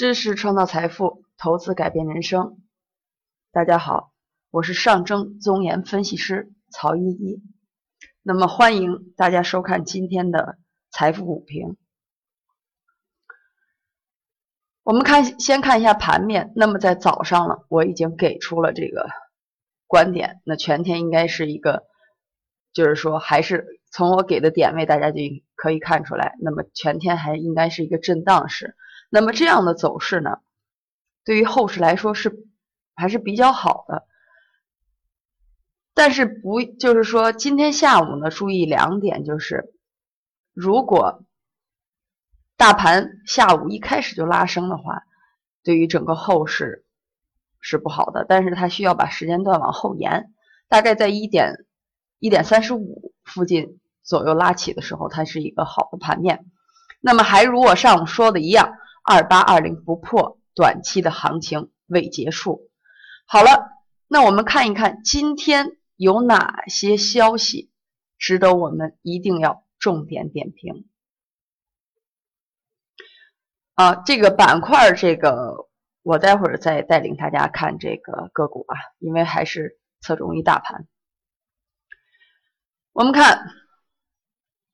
知识创造财富，投资改变人生。大家好，我是上证综研分析师曹依依。那么欢迎大家收看今天的财富股评。我们看，先看一下盘面。那么在早上呢，我已经给出了这个观点。那全天应该是一个，就是说还是从我给的点位，大家就可以看出来。那么全天还应该是一个震荡市。那么这样的走势呢，对于后市来说是还是比较好的，但是不就是说今天下午呢，注意两点，就是如果大盘下午一开始就拉升的话，对于整个后市是不好的，但是它需要把时间段往后延，大概在一点一点三十五附近左右拉起的时候，它是一个好的盘面。那么还如我上午说的一样。二八二零不破，短期的行情未结束。好了，那我们看一看今天有哪些消息值得我们一定要重点点评啊？这个板块，这个我待会儿再带领大家看这个个股啊，因为还是侧重于大盘。我们看，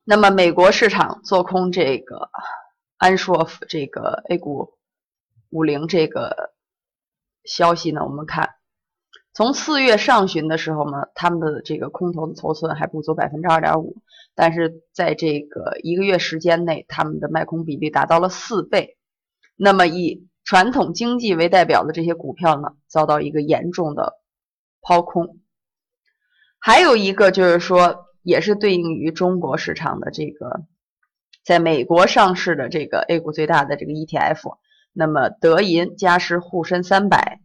那么美国市场做空这个。安硕这个 A 股五零这个消息呢，我们看从四月上旬的时候呢，他们的这个空头的头寸还不足百分之二点五，但是在这个一个月时间内，他们的卖空比例达到了四倍。那么以传统经济为代表的这些股票呢，遭到一个严重的抛空。还有一个就是说，也是对应于中国市场的这个。在美国上市的这个 A 股最大的这个 ETF，那么德银嘉实沪深三百，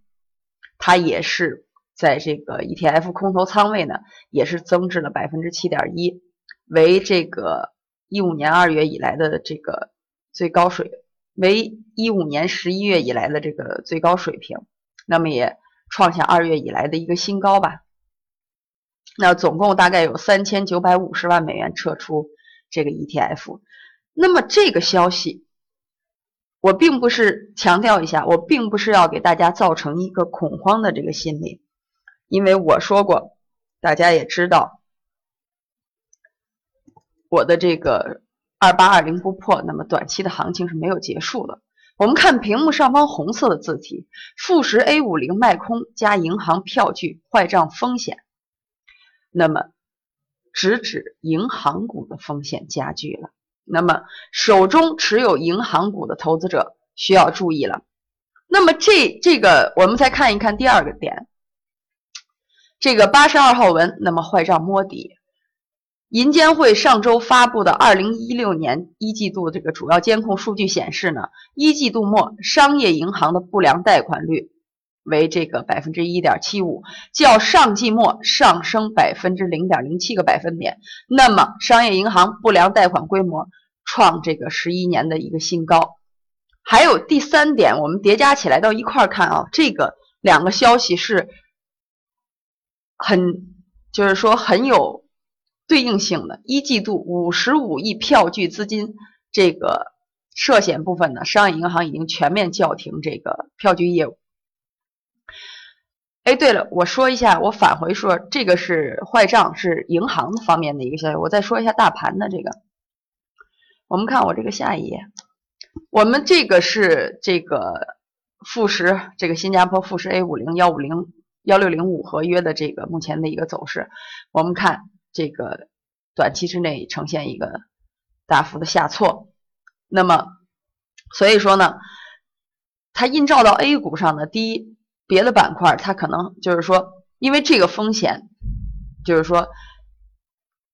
它也是在这个 ETF 空头仓位呢，也是增至了百分之七点一，为这个一五年二月以来的这个最高水，为一五年十一月以来的这个最高水平，那么也创下二月以来的一个新高吧。那总共大概有三千九百五十万美元撤出这个 ETF。那么这个消息，我并不是强调一下，我并不是要给大家造成一个恐慌的这个心理，因为我说过，大家也知道，我的这个二八二零不破，那么短期的行情是没有结束的。我们看屏幕上方红色的字体，富时 A 五零卖空加银行票据坏账风险，那么直指银行股的风险加剧了。那么，手中持有银行股的投资者需要注意了。那么，这这个我们再看一看第二个点，这个八十二号文，那么坏账摸底。银监会上周发布的二零一六年一季度这个主要监控数据显示呢，一季度末商业银行的不良贷款率为这个百分之一点七五，较上季末上升百分之零点零七个百分点。那么，商业银行不良贷款规模。创这个十一年的一个新高，还有第三点，我们叠加起来到一块儿看啊，这个两个消息是很，就是说很有对应性的。一季度五十五亿票据资金这个涉险部分呢，商业银行已经全面叫停这个票据业务。哎，对了，我说一下，我返回说，这个是坏账，是银行方面的一个消息。我再说一下大盘的这个。我们看我这个下一页，我们这个是这个富时这个新加坡富时 A 五零幺五零幺六零五合约的这个目前的一个走势。我们看这个短期之内呈现一个大幅的下挫，那么所以说呢，它映照到 A 股上的第一，别的板块它可能就是说，因为这个风险，就是说。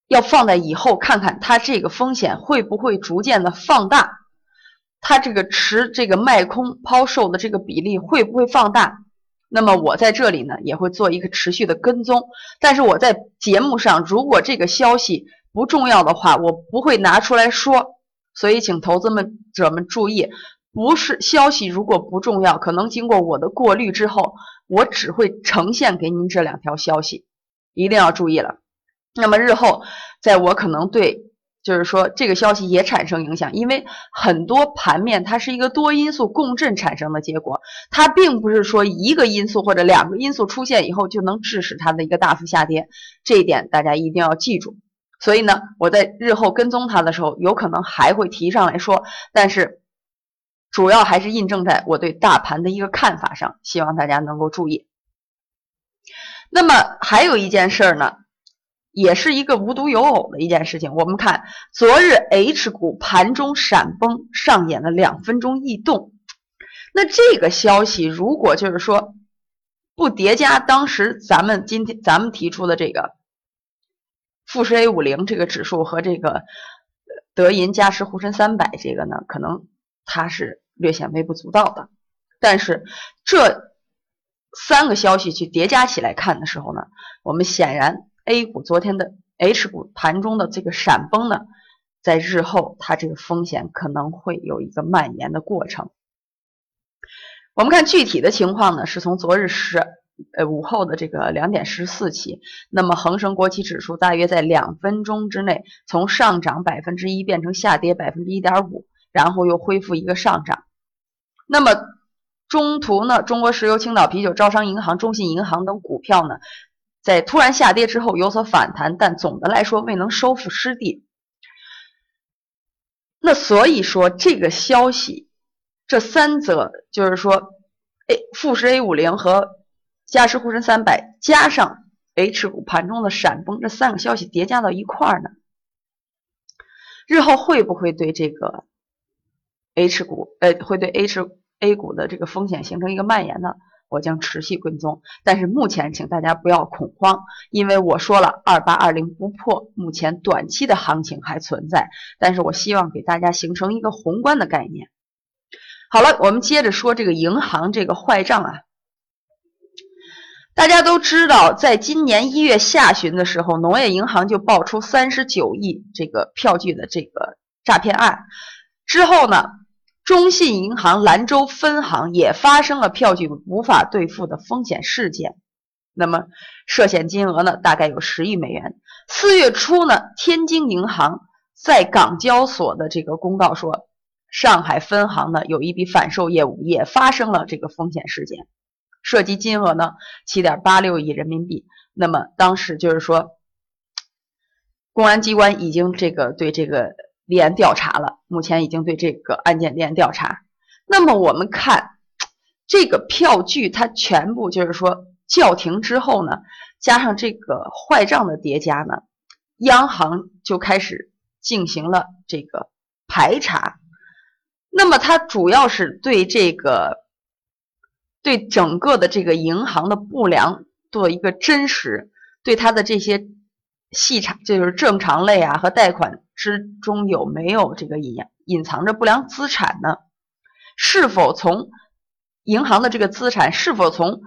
要放在以后看看，它这个风险会不会逐渐的放大？它这个持这个卖空抛售的这个比例会不会放大？那么我在这里呢也会做一个持续的跟踪。但是我在节目上，如果这个消息不重要的话，我不会拿出来说。所以请投资们者们注意，不是消息如果不重要，可能经过我的过滤之后，我只会呈现给您这两条消息，一定要注意了。那么日后，在我可能对，就是说这个消息也产生影响，因为很多盘面它是一个多因素共振产生的结果，它并不是说一个因素或者两个因素出现以后就能致使它的一个大幅下跌，这一点大家一定要记住。所以呢，我在日后跟踪它的时候，有可能还会提上来说，但是主要还是印证在我对大盘的一个看法上，希望大家能够注意。那么还有一件事儿呢。也是一个无独有偶的一件事情。我们看昨日 H 股盘中闪崩，上演了两分钟异动。那这个消息如果就是说不叠加当时咱们今天咱们提出的这个富时 A 五零这个指数和这个德银嘉实沪深三百这个呢，可能它是略显微不足道的。但是这三个消息去叠加起来看的时候呢，我们显然。A 股昨天的 H 股盘中的这个闪崩呢，在日后它这个风险可能会有一个蔓延的过程。我们看具体的情况呢，是从昨日十呃午后的这个两点十四起，那么恒生国企指数大约在两分钟之内从上涨百分之一变成下跌百分之一点五，然后又恢复一个上涨。那么中途呢，中国石油、青岛啤酒、招商银行、中信银行等股票呢？在突然下跌之后有所反弹，但总的来说未能收复失地。那所以说这个消息，这三则就是说，A 富时 A 五零和嘉实沪深三百加上 H 股盘中的闪崩，这三个消息叠加到一块儿呢，日后会不会对这个 H 股，呃，会对 H A 股的这个风险形成一个蔓延呢？我将持续跟踪，但是目前请大家不要恐慌，因为我说了二八二零不破，目前短期的行情还存在，但是我希望给大家形成一个宏观的概念。好了，我们接着说这个银行这个坏账啊，大家都知道，在今年一月下旬的时候，农业银行就爆出三十九亿这个票据的这个诈骗案，之后呢？中信银行兰州分行也发生了票据无法兑付的风险事件，那么涉险金额呢，大概有十亿美元。四月初呢，天津银行在港交所的这个公告说，上海分行呢有一笔反售业务也发生了这个风险事件，涉及金额呢七点八六亿人民币。那么当时就是说，公安机关已经这个对这个。立案调查了，目前已经对这个案件立案调查。那么我们看这个票据，它全部就是说叫停之后呢，加上这个坏账的叠加呢，央行就开始进行了这个排查。那么它主要是对这个对整个的这个银行的不良做一个真实，对它的这些细查，就是正常类啊和贷款。之中有没有这个隐隐藏着不良资产呢？是否从银行的这个资产是否从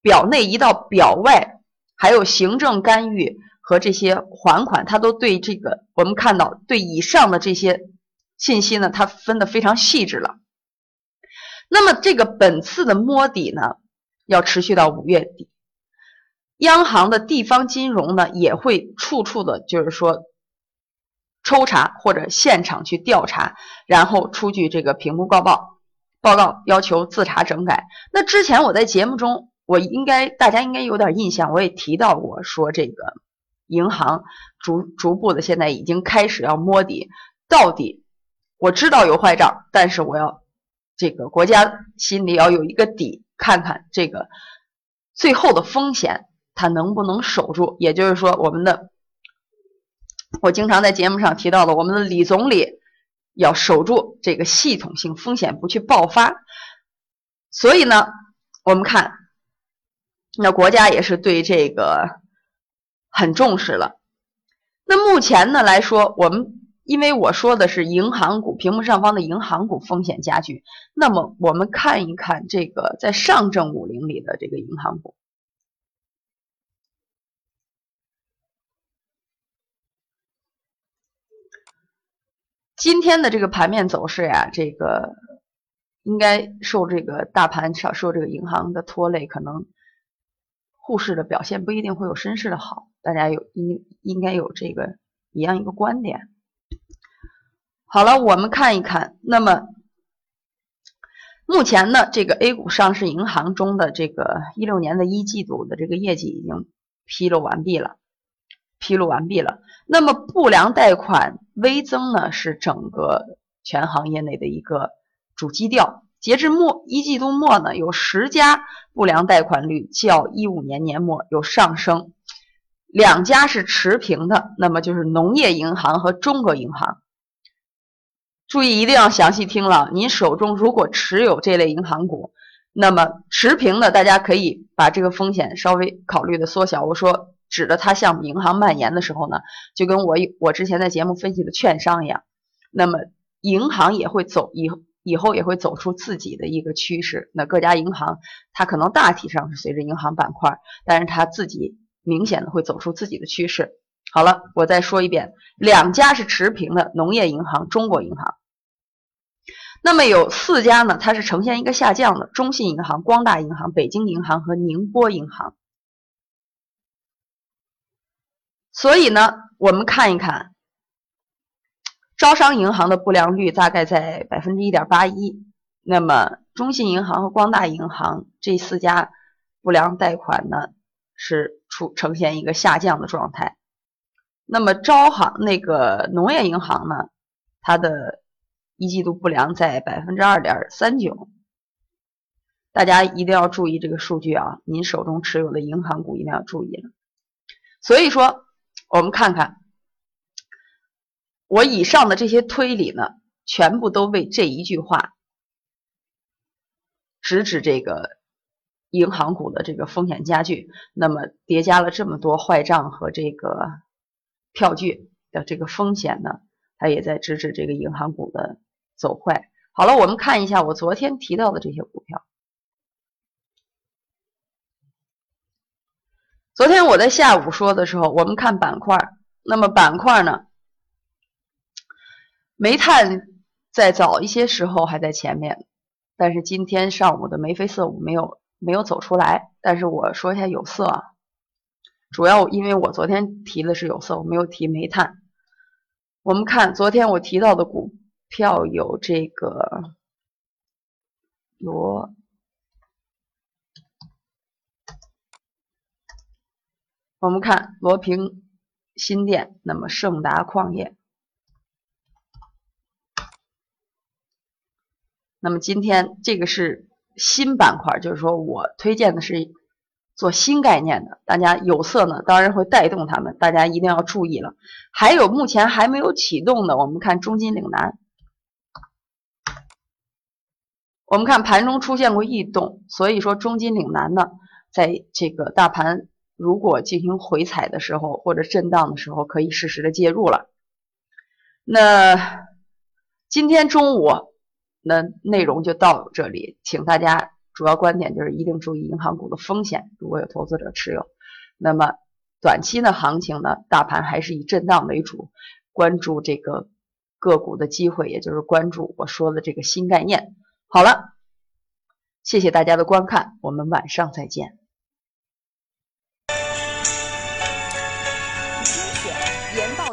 表内移到表外？还有行政干预和这些还款，它都对这个我们看到对以上的这些信息呢，它分的非常细致了。那么这个本次的摸底呢，要持续到五月底，央行的地方金融呢也会处处的，就是说。抽查或者现场去调查，然后出具这个评估报告报告，要求自查整改。那之前我在节目中，我应该大家应该有点印象，我也提到过，说这个银行逐逐步的现在已经开始要摸底，到底我知道有坏账，但是我要这个国家心里要有一个底，看看这个最后的风险它能不能守住，也就是说我们的。我经常在节目上提到的，我们的李总理要守住这个系统性风险不去爆发，所以呢，我们看，那国家也是对这个很重视了。那目前呢来说，我们因为我说的是银行股，屏幕上方的银行股风险加剧，那么我们看一看这个在上证五零里的这个银行股。今天的这个盘面走势呀，这个应该受这个大盘少受这个银行的拖累，可能沪市的表现不一定会有深市的好，大家有应应该有这个一样一个观点。好了，我们看一看，那么目前呢，这个 A 股上市银行中的这个一六年的一季度的这个业绩已经披露完毕了，披露完毕了。那么不良贷款微增呢，是整个全行业内的一个主基调。截至末一季度末呢，有十家不良贷款率较一五年年末有上升，两家是持平的，那么就是农业银行和中国银行。注意一定要详细听了，您手中如果持有这类银行股，那么持平的，大家可以把这个风险稍微考虑的缩小。我说指的它向银行蔓延的时候呢，就跟我我之前在节目分析的券商一样，那么银行也会走以。以后也会走出自己的一个趋势。那各家银行，它可能大体上是随着银行板块，但是它自己明显的会走出自己的趋势。好了，我再说一遍，两家是持平的，农业银行、中国银行。那么有四家呢，它是呈现一个下降的，中信银行、光大银行、北京银行和宁波银行。所以呢，我们看一看。招商银行的不良率大概在百分之一点八一，那么中信银行和光大银行这四家不良贷款呢是出呈现一个下降的状态。那么招行那个农业银行呢，它的一季度不良在百分之二点三九。大家一定要注意这个数据啊，您手中持有的银行股一定要注意了。所以说，我们看看。我以上的这些推理呢，全部都为这一句话，直指这个银行股的这个风险加剧。那么叠加了这么多坏账和这个票据的这个风险呢，它也在直指这个银行股的走坏。好了，我们看一下我昨天提到的这些股票。昨天我在下午说的时候，我们看板块，那么板块呢？煤炭在早一些时候还在前面，但是今天上午的眉飞色舞没有没有走出来。但是我说一下有色，啊，主要因为我昨天提的是有色，我没有提煤炭。我们看昨天我提到的股票有这个罗，我们看罗平新店，那么盛达矿业。那么今天这个是新板块，就是说我推荐的是做新概念的，大家有色呢，当然会带动他们，大家一定要注意了。还有目前还没有启动的，我们看中金岭南，我们看盘中出现过异动，所以说中金岭南呢，在这个大盘如果进行回踩的时候或者震荡的时候，可以适时的介入了。那今天中午。那内容就到这里，请大家主要观点就是一定注意银行股的风险，如果有投资者持有。那么短期的行情呢，大盘还是以震荡为主，关注这个个股的机会，也就是关注我说的这个新概念。好了，谢谢大家的观看，我们晚上再见。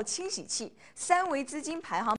清洗器，三维资金排行。